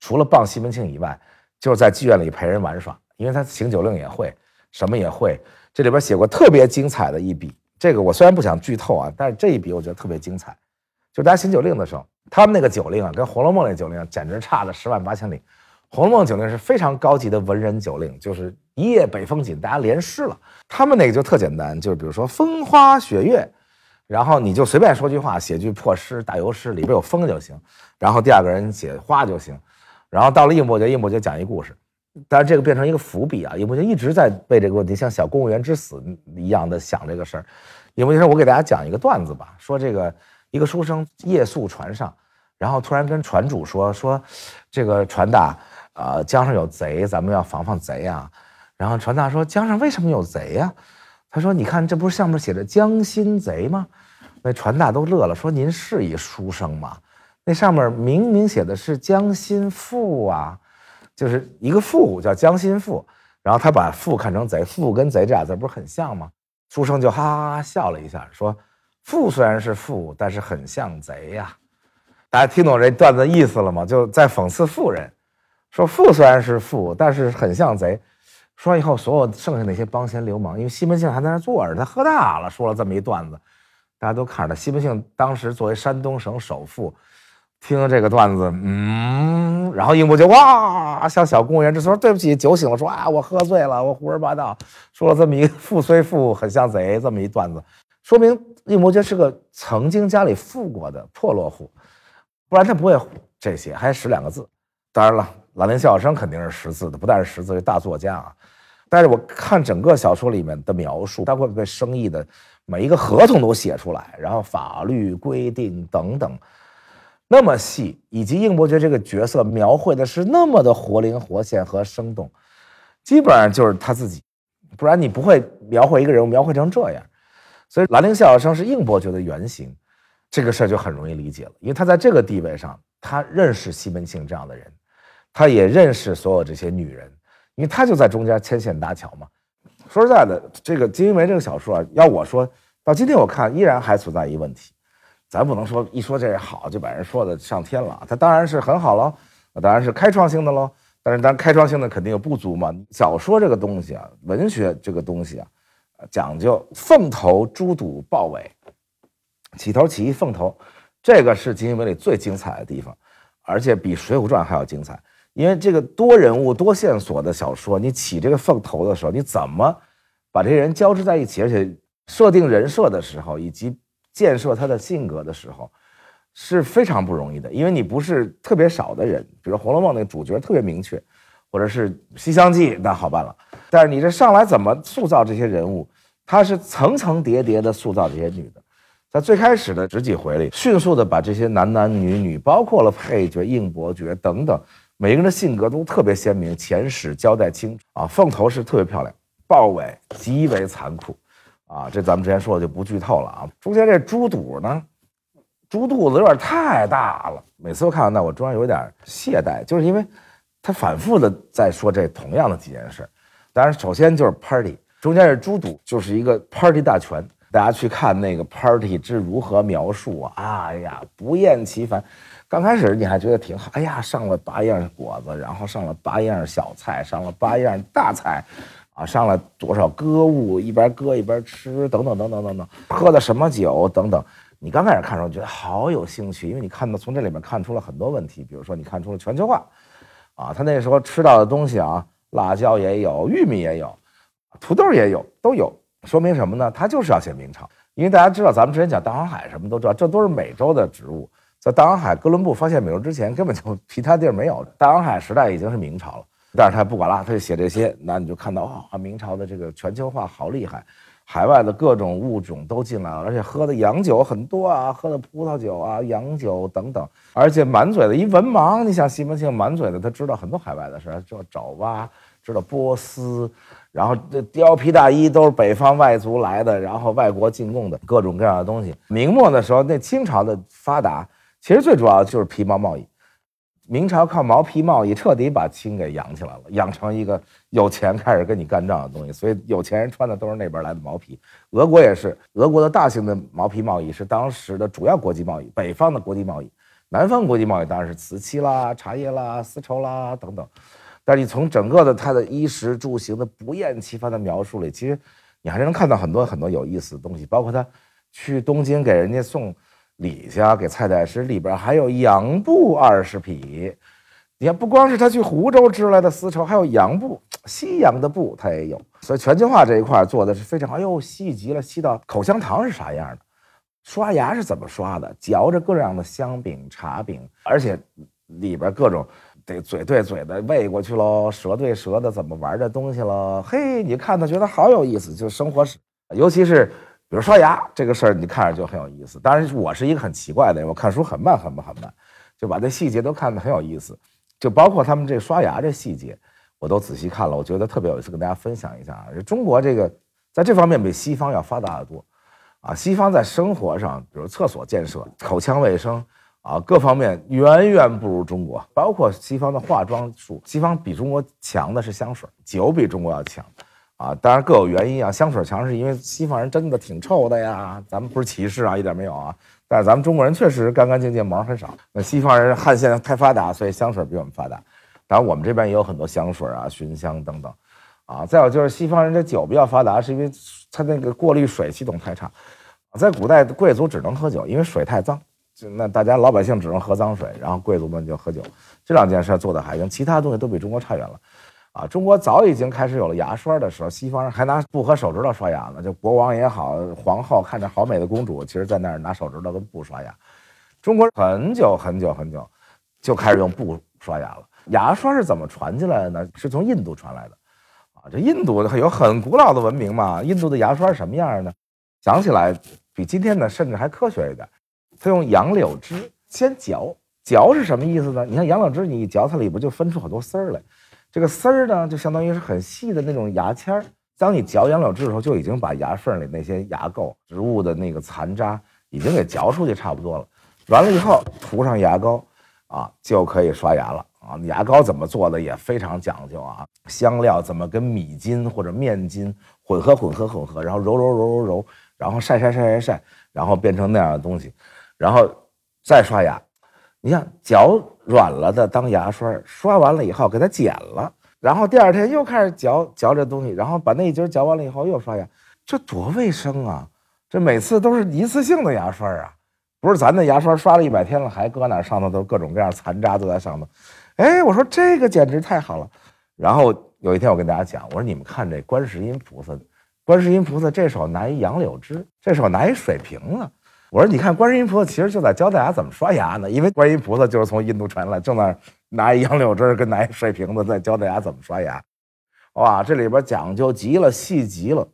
除了帮西门庆以外，就是在妓院里陪人玩耍，因为他行酒令也会，什么也会。这里边写过特别精彩的一笔，这个我虽然不想剧透啊，但是这一笔我觉得特别精彩。就大家行酒令的时候，他们那个酒令啊，跟《红楼梦》那酒令啊简直差了十万八千里。《红楼梦》酒令是非常高级的文人酒令，就是一夜北风紧，大家连诗了。他们那个就特简单，就是比如说风花雪月，然后你就随便说句话，写句破诗、打油诗，里边有风就行，然后第二个人写花就行。然后到了应伯爵，应伯爵讲一故事，但是这个变成一个伏笔啊。应伯爵一直在为这个问题，像小公务员之死一样的想这个事儿。应伯爵说：“我给大家讲一个段子吧，说这个一个书生夜宿船上，然后突然跟船主说说，这个船大，呃，江上有贼，咱们要防防贼啊。然后船大说：江上为什么有贼呀、他说：你看，这不是上面写着江心贼吗？那船大都乐了，说：您是一书生吗？那上面明明写的是江心富啊，就是一个富叫江心富，然后他把富看成贼，富跟贼这俩字不是很像吗？书生就哈哈哈笑了一下，说：“富虽然是富，但是很像贼呀。”大家听懂这段子意思了吗？就在讽刺富人，说富虽然是富，但是很像贼。说完以后，所有剩下那些帮闲流氓，因为西门庆还在那坐着，他喝大了，说了这么一段子，大家都看着他。西门庆当时作为山东省首富，听了这个段子，嗯，然后应伯爵哇，像小公务员，这时候对不起，酒醒了，说啊，我喝醉了，我胡说八道，说了这么一个富虽富，很像贼这么一段子，说明应伯爵是个曾经家里富过的破落户，不然他不会这些，还识两个字。当然了，兰陵笑笑生肯定是识字的，不但是识字，是大作家啊。但是我看整个小说里面的描述，他会不会生意的每一个合同都写出来，然后法律规定等等，那么细，以及应伯爵这个角色描绘的是那么的活灵活现和生动，基本上就是他自己，不然你不会描绘一个人物描绘成这样。所以兰陵笑笑生是应伯爵的原型，这个事儿就很容易理解了，因为他在这个地位上，他认识西门庆这样的人，他也认识所有这些女人。因为他就在中间牵线搭桥嘛。说实在的，这个《金瓶梅》这个小说啊，要我说到今天我看依然还存在一个问题，咱不能说一说这好就把人说的上天了，它当然是很好喽，当然是开创性的喽。但是当然开创性的肯定有不足嘛。小说这个东西啊，文学这个东西啊，讲究凤头、猪肚、豹尾，起头起一凤头，这个是《金瓶梅》里最精彩的地方，而且比《水浒传》还要精彩。因为这个多人物多线索的小说，你起这个凤头的时候，你怎么把这些人交织在一起，而且设定人设的时候，以及建设他的性格的时候，是非常不容易的。因为你不是特别少的人，比如《红楼梦》那个主角特别明确，或者是《西厢记》，那好办了。但是你这上来怎么塑造这些人物？他是层层叠叠的塑造这些女的，在最开始的十几回里，迅速的把这些男男女女，包括了配角、应伯爵等等。每个人的性格都特别鲜明，前史交代清楚啊。凤头是特别漂亮，豹尾极为残酷，啊，这咱们之前说的就不剧透了啊。中间这猪肚呢，猪肚子有点太大了，每次都看到那我中间有点懈怠，就是因为他反复的在说这同样的几件事。当然，首先就是 party，中间是猪肚，就是一个 party 大全。大家去看那个 party 之如何描述啊，哎呀，不厌其烦。刚开始你还觉得挺好，哎呀，上了八样果子，然后上了八样小菜，上了八样大菜，啊，上了多少歌舞，一边歌一边吃，等等等等等等，喝的什么酒等等，你刚开始看的时候觉得好有兴趣，因为你看到从这里面看出了很多问题，比如说你看出了全球化，啊，他那时候吃到的东西啊，辣椒也有，玉米也有，土豆也有，都有，说明什么呢？他就是要写明朝，因为大家知道咱们之前讲大航海什么都知道，这都是美洲的植物，在大航海哥伦布发现美洲之前，根本就其他地儿没有，大航海时代已经是明朝了，但是他不管了，他就写这些，那你就看到啊，明朝的这个全球化好厉害。海外的各种物种都进来了，而且喝的洋酒很多啊，喝的葡萄酒啊、洋酒等等，而且满嘴的一文盲，你想西门庆满嘴的，他知道很多海外的事，知道爪哇，知道波斯，然后这貂皮大衣都是北方外族来的，然后外国进贡的各种各样的东西。明末的时候，那清朝的发达，其实最主要的就是皮毛贸易。明朝靠毛皮贸易彻底把清给养起来了，养成一个有钱开始跟你干仗的东西。所以有钱人穿的都是那边来的毛皮。俄国也是，俄国的大型的毛皮贸易是当时的主要国际贸易。北方的国际贸易，南方国际贸易当然是瓷器啦、茶叶啦、丝绸啦等等。但是你从整个的它的衣食住行的不厌其烦的描述里，其实你还是能看到很多很多有意思的东西，包括他去东京给人家送。李家给蔡太师里边还有洋布二十匹，你看不光是他去湖州织来的丝绸，还有洋布，西洋的布他也有。所以全球化这一块做的是非常好，哎呦细极了，细到口香糖是啥样的，刷牙是怎么刷的，嚼着各样的香饼、茶饼，而且里边各种得嘴对嘴的喂过去喽，舌对舌的怎么玩这东西了？嘿，你看他觉得好有意思，就生活史，尤其是。比如刷牙这个事儿，你看着就很有意思。当然，我是一个很奇怪的人，我看书很慢很慢很慢，就把这细节都看得很有意思。就包括他们这刷牙这细节，我都仔细看了，我觉得特别有意思，跟大家分享一下啊。中国这个在这方面比西方要发达的多啊。西方在生活上，比如厕所建设、口腔卫生啊，各方面远远不如中国。包括西方的化妆术，西方比中国强的是香水，酒比中国要强。啊，当然各有原因啊。香水强是因为西方人真的挺臭的呀，咱们不是歧视啊，一点没有啊。但是咱们中国人确实干干净净，毛很少。那西方人汗腺太发达，所以香水比我们发达。当然我们这边也有很多香水啊、熏香等等。啊，再有就是西方人这酒比较发达，是因为他那个过滤水系统太差。在古代贵族只能喝酒，因为水太脏，就那大家老百姓只能喝脏水，然后贵族们就喝酒。这两件事做的还行，其他东西都比中国差远了。啊，中国早已经开始有了牙刷的时候，西方人还拿布和手指头刷牙呢。就国王也好，皇后看着好美的公主，其实在那儿拿手指头跟布刷牙。中国很久很久很久就开始用布刷牙了。牙刷是怎么传进来的呢？是从印度传来的。啊，这印度有很古老的文明嘛。印度的牙刷什么样呢？想起来比今天的甚至还科学一点。他用杨柳枝先嚼，嚼是什么意思呢？你看杨柳枝，你一嚼，它里边就分出很多丝儿来。这个丝儿呢，就相当于是很细的那种牙签儿。当你嚼杨柳枝的时候，就已经把牙缝里那些牙垢、植物的那个残渣已经给嚼出去差不多了。完了以后涂上牙膏，啊，就可以刷牙了啊。牙膏怎么做的也非常讲究啊，香料怎么跟米筋或者面筋混合、混合、混合，然后揉揉揉揉揉，然后晒晒晒晒晒，然后变成那样的东西，然后再刷牙。你看嚼。软了的当牙刷，刷完了以后给它剪了，然后第二天又开始嚼嚼这东西，然后把那一截嚼完了以后又刷牙，这多卫生啊！这每次都是一次性的牙刷啊，不是咱的牙刷刷了一百天了还搁那上头都各种各样残渣都在上头。哎，我说这个简直太好了。然后有一天我跟大家讲，我说你们看这观世音菩萨，观世音菩萨这手拿一杨柳枝，这手拿一水瓶子。我说，你看，观世音菩萨其实就在教大家怎么刷牙呢，因为观音菩萨就是从印度传来，正在拿一杨柳枝跟拿一水瓶子在教大家怎么刷牙。哇，这里边讲究极了，细极了，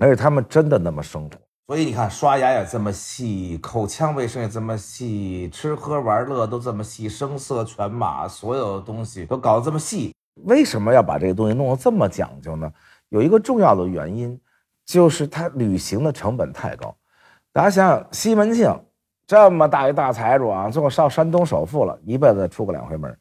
而且他们真的那么生活。所以你看，刷牙也这么细，口腔卫生也这么细，吃喝玩乐都这么细，声色犬马所有的东西都搞得这么细。为什么要把这个东西弄得这么讲究呢？有一个重要的原因，就是它旅行的成本太高。大家想想，西门庆这么大一大财主啊，最后上山东首富了，一辈子出过两回门，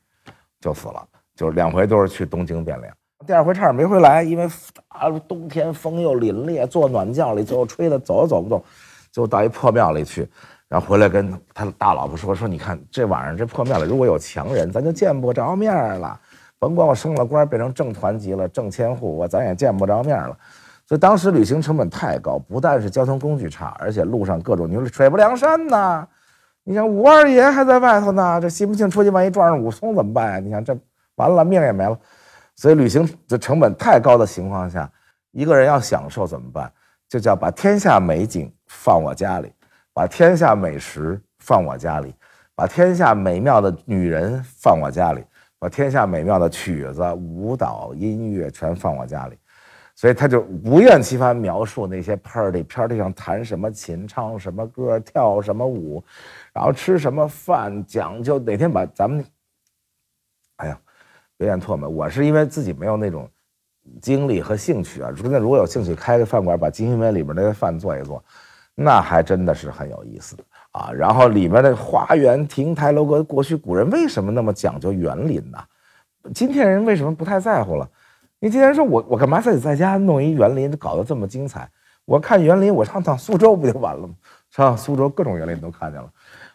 就死了，就是两回都是去东京汴梁，第二回差点没回来，因为啊冬天风又凛冽，坐暖轿里最后吹的走都走不动，最后到一破庙里去，然后回来跟他大老婆说说，你看这晚上这破庙里如果有强人，咱就见不着面了，甭管我升了官变成正团级了正千户，我咱也见不着面了。所以当时旅行成本太高，不但是交通工具差，而且路上各种你说水泊梁山呐，你想武二爷还在外头呢，这西门庆出去万一撞上武松怎么办呀？你想这完了命也没了。所以旅行的成本太高的情况下，一个人要享受怎么办？就叫把天下美景放我家里，把天下美食放我家里，把天下美妙的女人放我家里，把天下美妙的曲子、舞蹈、音乐全放我家里。所以他就不厌其烦描述那些 party，party 上弹什么琴、唱什么歌、跳什么舞，然后吃什么饭，讲究哪天把咱们，哎呀，别演唾沫。我是因为自己没有那种精力和兴趣啊。真的，如果有兴趣开个饭馆，把《金瓶梅》里边那些饭做一做，那还真的是很有意思啊。然后里面的花园、亭台楼阁，过去古人为什么那么讲究园林呢？今天人为什么不太在乎了？你今天说我我干嘛非得在家弄一园林，搞得这么精彩？我看园林，我上趟苏州不就完了吗？上苏州各种园林都看见了。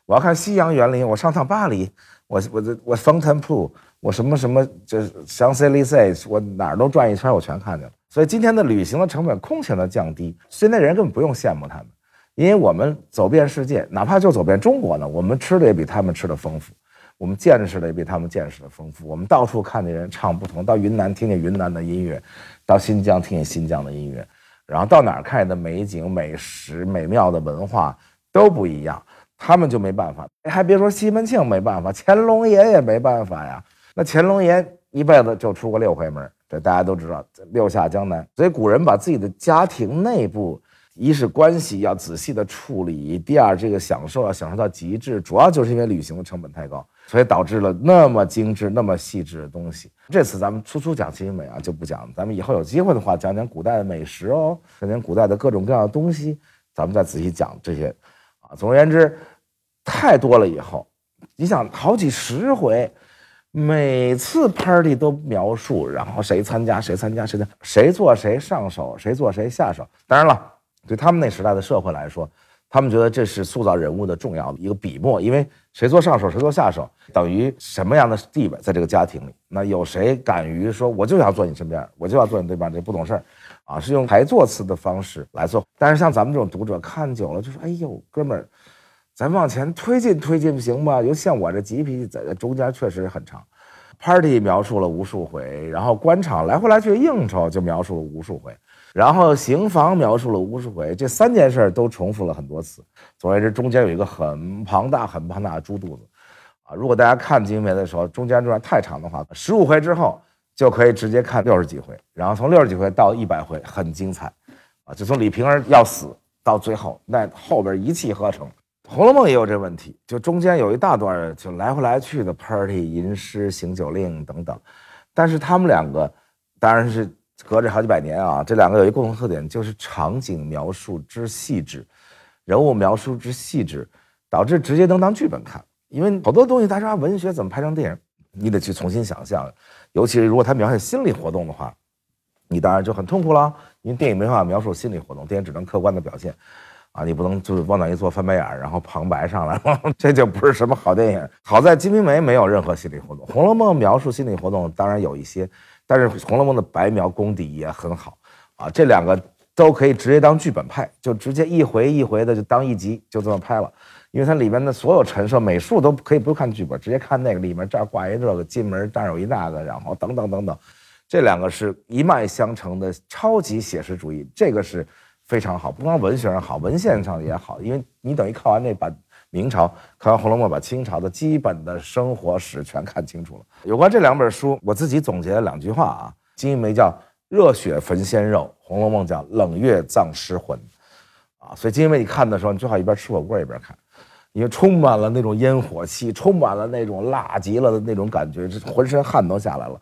我要看西洋园林，我上趟巴黎，我我这我 Fontainebleau，我什么什么这香榭丽舍，我哪儿都转一圈，我全看见了。所以今天的旅行的成本空前的降低，现在人根本不用羡慕他们，因为我们走遍世界，哪怕就走遍中国呢，我们吃的也比他们吃的丰富。我们见识的也比他们见识的丰富。我们到处看见人唱不同，到云南听见云南的音乐，到新疆听见新疆的音乐，然后到哪儿看见的美景、美食、美妙的文化都不一样。他们就没办法，还别说西门庆没办法，乾隆爷也没办法呀。那乾隆爷一辈子就出过六回门，这大家都知道，六下江南。所以古人把自己的家庭内部。一是关系要仔细的处理，第二这个享受要享受到极致，主要就是因为旅行的成本太高，所以导致了那么精致、那么细致的东西。这次咱们粗粗讲金瓶梅啊，就不讲，咱们以后有机会的话讲讲古代的美食哦，讲讲古代的各种各样的东西，咱们再仔细讲这些。啊，总而言之，太多了以后，你想好几十回，每次 party 都描述，然后谁参加谁参加谁的，谁做谁上手，谁做谁下手。当然了。对他们那时代的社会来说，他们觉得这是塑造人物的重要的一个笔墨，因为谁做上手，谁做下手，等于什么样的地位在这个家庭里？那有谁敢于说，我就要坐你身边，我就要坐你对面？这不懂事儿，啊，是用排座次的方式来做。但是像咱们这种读者看久了，就说：“哎呦，哥们儿，咱往前推进推进不行吗？”尤像我这急脾气，在中间确实很长。Party 描述了无数回，然后官场来回来去应酬就描述了无数回。然后刑房描述了无数回，这三件事都重复了很多次。总而言之，中间有一个很庞大、很庞大的猪肚子，啊！如果大家看《金瓶梅》的时候，中间这段太长的话，十五回之后就可以直接看六十几回，然后从六十几回到一百回，很精彩，啊！就从李瓶儿要死到最后，那后边一气呵成。《红楼梦》也有这问题，就中间有一大段就来回来去的 party、吟诗、行酒令等等，但是他们两个当然是。隔着好几百年啊，这两个有一共同特点，就是场景描述之细致，人物描述之细致，导致直接能当剧本看。因为好多东西，大家说文学怎么拍成电影，你得去重新想象。尤其是如果他描写心理活动的话，你当然就很痛苦了。因为电影没办法描述心理活动，电影只能客观的表现，啊，你不能就是往那一坐翻白眼，然后旁白上来了，这就不是什么好电影。好在《金瓶梅》没有任何心理活动，《红楼梦》描述心理活动当然有一些。但是《红楼梦》的白描功底也很好，啊，这两个都可以直接当剧本拍，就直接一回一回的就当一集就这么拍了，因为它里面的所有陈设、美术都可以不用看剧本，直接看那个里面这儿挂一这个，进门这儿有一那个，然后等等等等，这两个是一脉相承的超级写实主义，这个是非常好，不光文学上好，文献上也好，因为你等于看完那把。明朝看完《红楼梦》，把清朝的基本的生活史全看清楚了。有关这两本书，我自己总结了两句话啊：《金瓶梅》叫热血焚鲜肉，《红楼梦》叫冷月葬尸魂。啊，所以《金瓶梅》你看的时候，你最好一边吃火锅一边看，因为充满了那种烟火气，充满了那种辣极了的那种感觉，这浑身汗都下来了。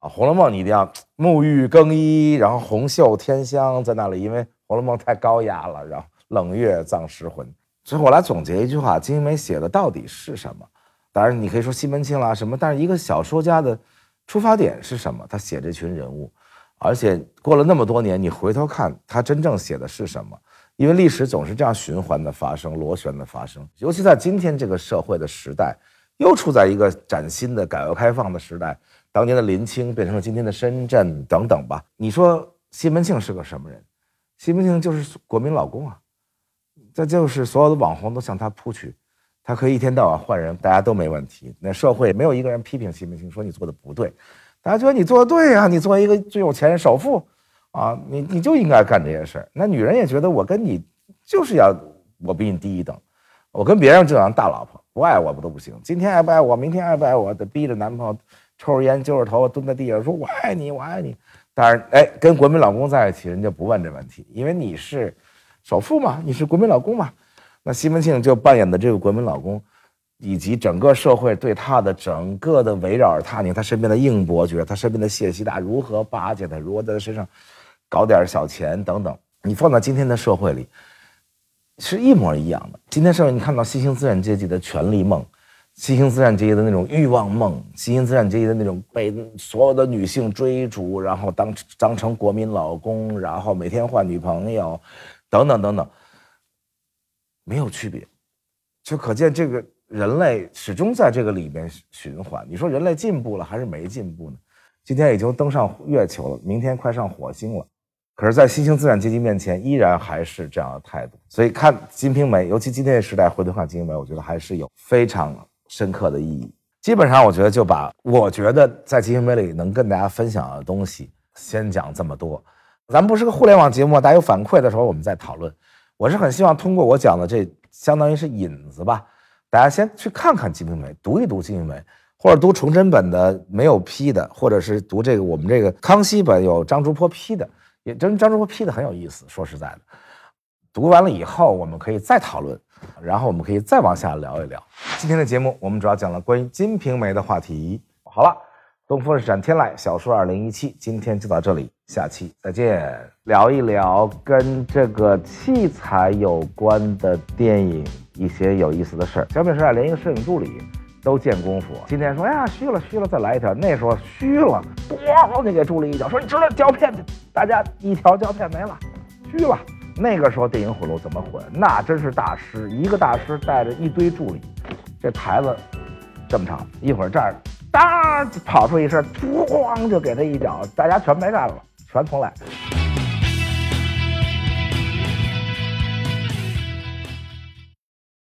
啊，《红楼梦》你一定要沐浴更衣，然后红袖添香在那里，因为《红楼梦》太高雅了。然后冷月葬尸魂。所以我来总结一句话：金瓶梅写的到底是什么？当然，你可以说西门庆啦什么，但是一个小说家的出发点是什么？他写这群人物，而且过了那么多年，你回头看他真正写的是什么？因为历史总是这样循环的发生，螺旋的发生。尤其在今天这个社会的时代，又处在一个崭新的改革开放的时代，当年的林清变成了今天的深圳等等吧。你说西门庆是个什么人？西门庆就是国民老公啊，这就是所有的网红都向他扑去，他可以一天到晚换人，大家都没问题。那社会没有一个人批评习近平说你做的不对，大家觉得你做的对呀、你作为一个最有钱人首富啊，你你就应该干这些事儿。那女人也觉得我跟你就是要我比你低一等，我跟别人就当大老婆，不爱我不都不行。今天爱不爱我，明天爱不爱我，得逼着男朋友抽着烟揪着头发蹲在地上说我爱你，我爱你。当然，哎，跟国民老公在一起，人家不问这问题，因为你是首富嘛，你是国民老公嘛。那西门庆就扮演的这个国民老公，以及整个社会对他的整个的围绕着他，你看他身边的应伯爵，他身边的谢希大如何巴结他，如何在他身上搞点小钱等等，你放到今天的社会里，是一模一样的。今天社会你看到新兴资产阶级的权力梦。新兴资产阶级的那种欲望梦，新兴资产阶级的那种被所有的女性追逐，然后当当成国民老公，然后每天换女朋友，等等等等，没有区别，就可见这个人类始终在这个里边循环。你说人类进步了还是没进步呢？今天已经登上月球了，明天快上火星了，可是，在新兴资产阶级面前，依然还是这样的态度。所以看《金瓶梅》，尤其今天的时代回头看《金瓶梅》，我觉得还是有非常。深刻的意义，基本上我觉得就把我觉得在《金瓶梅》里能跟大家分享的东西先讲这么多。咱不是个互联网节目，大家有反馈的时候我们再讨论。我是很希望通过我讲的这，相当于是引子吧，大家先去看看《金瓶梅》，读一读《金瓶梅》，或者读崇祯本的没有批的，或者是读这个我们这个康熙本有张竹坡批的，也真张竹坡批的很有意思。说实在的，读完了以后我们可以再讨论。然后我们可以再往下聊一聊。今天的节目，我们主要讲了关于《金瓶梅》的话题。好了，东风日产天籁小说二零一七，今天就到这里，下期再见。聊一聊跟这个器材有关的电影一些有意思的事儿。小品时代连一个摄影助理都见功夫。今天说，哎呀，虚了，虚了，再来一条。那时候虚了，咣就给助理一脚，说你知道胶片，大家一条胶片没了，虚了。那个时候电影混录怎么混？那真是大师，一个大师带着一堆助理，这台子这么长，一会儿这儿当跑出一声，咣就给他一脚，大家全白干了，全重来。